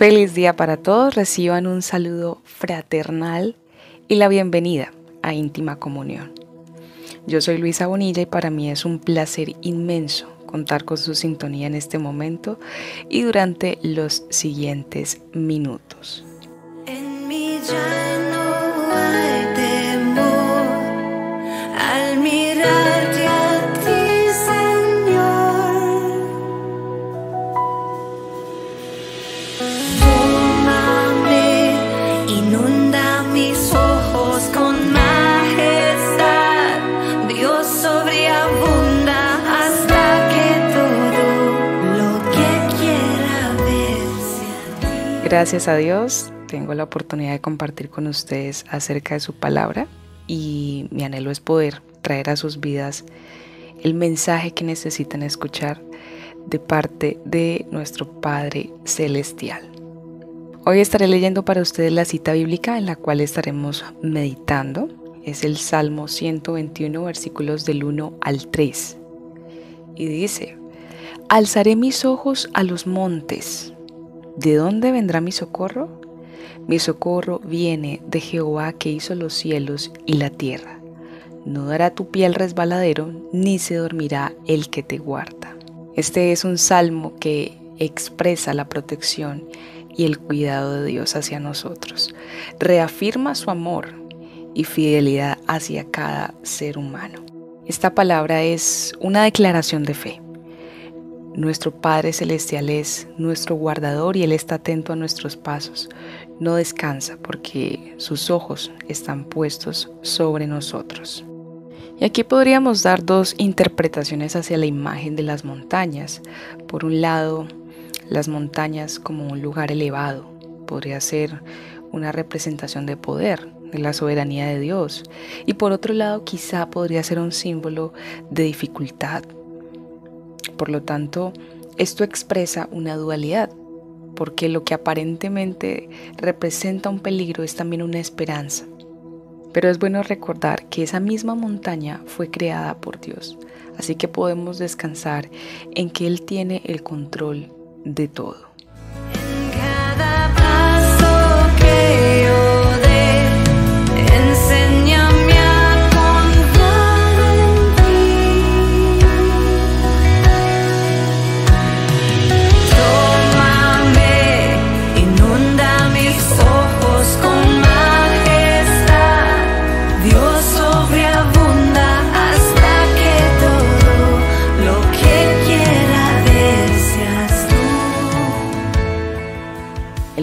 Feliz día para todos, reciban un saludo fraternal y la bienvenida a íntima comunión. Yo soy Luisa Bonilla y para mí es un placer inmenso contar con su sintonía en este momento y durante los siguientes minutos. Gracias a Dios tengo la oportunidad de compartir con ustedes acerca de su palabra y mi anhelo es poder traer a sus vidas el mensaje que necesitan escuchar de parte de nuestro Padre Celestial. Hoy estaré leyendo para ustedes la cita bíblica en la cual estaremos meditando. Es el Salmo 121, versículos del 1 al 3. Y dice, Alzaré mis ojos a los montes ¿De dónde vendrá mi socorro? Mi socorro viene de Jehová que hizo los cielos y la tierra. No dará tu pie al resbaladero, ni se dormirá el que te guarda. Este es un salmo que expresa la protección y el cuidado de Dios hacia nosotros. Reafirma su amor y fidelidad hacia cada ser humano. Esta palabra es una declaración de fe nuestro Padre Celestial es nuestro guardador y Él está atento a nuestros pasos. No descansa porque sus ojos están puestos sobre nosotros. Y aquí podríamos dar dos interpretaciones hacia la imagen de las montañas. Por un lado, las montañas como un lugar elevado. Podría ser una representación de poder, de la soberanía de Dios. Y por otro lado, quizá podría ser un símbolo de dificultad, por lo tanto, esto expresa una dualidad, porque lo que aparentemente representa un peligro es también una esperanza. Pero es bueno recordar que esa misma montaña fue creada por Dios, así que podemos descansar en que Él tiene el control de todo.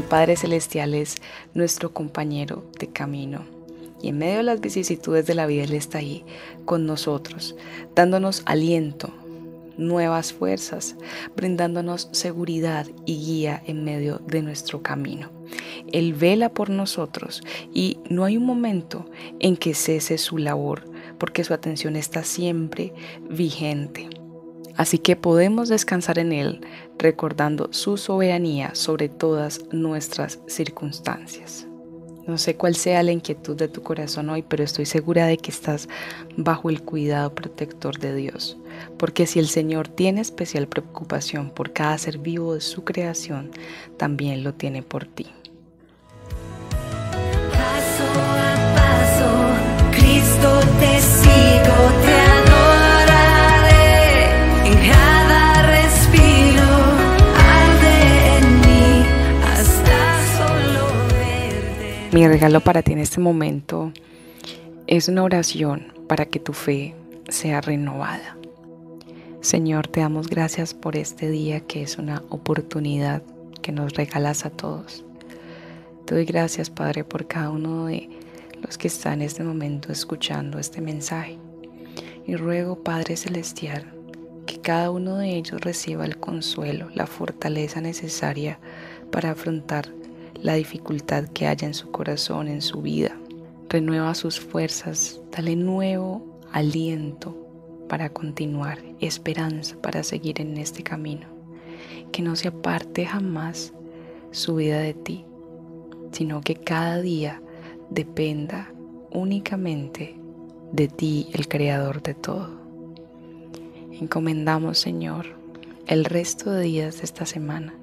Padre Celestial es nuestro compañero de camino. Y en medio de las vicisitudes de la vida Él está ahí con nosotros, dándonos aliento, nuevas fuerzas, brindándonos seguridad y guía en medio de nuestro camino. Él vela por nosotros y no hay un momento en que cese su labor, porque su atención está siempre vigente. Así que podemos descansar en Él recordando su soberanía sobre todas nuestras circunstancias. No sé cuál sea la inquietud de tu corazón hoy, pero estoy segura de que estás bajo el cuidado protector de Dios. Porque si el Señor tiene especial preocupación por cada ser vivo de su creación, también lo tiene por ti. Paso a paso, Cristo te Mi regalo para ti en este momento es una oración para que tu fe sea renovada. Señor, te damos gracias por este día que es una oportunidad que nos regalas a todos. Te doy gracias, Padre, por cada uno de los que están en este momento escuchando este mensaje. Y ruego, Padre Celestial, que cada uno de ellos reciba el consuelo, la fortaleza necesaria para afrontar la dificultad que haya en su corazón, en su vida. Renueva sus fuerzas, dale nuevo aliento para continuar, esperanza para seguir en este camino. Que no se aparte jamás su vida de ti, sino que cada día dependa únicamente de ti, el creador de todo. Encomendamos, Señor, el resto de días de esta semana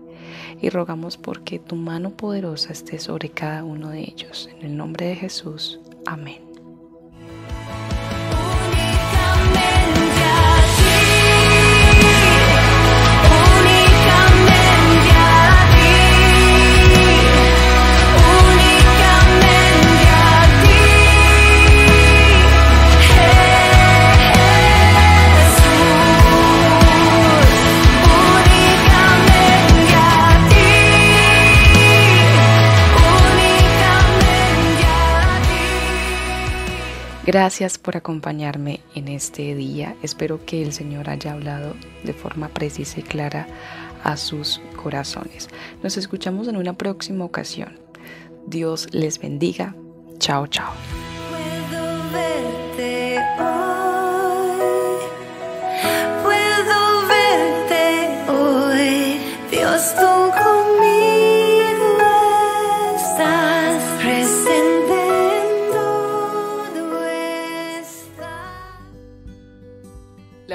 y rogamos porque tu mano poderosa esté sobre cada uno de ellos. En el nombre de Jesús. Amén. Gracias por acompañarme en este día. Espero que el Señor haya hablado de forma precisa y clara a sus corazones. Nos escuchamos en una próxima ocasión. Dios les bendiga. Chao, chao. La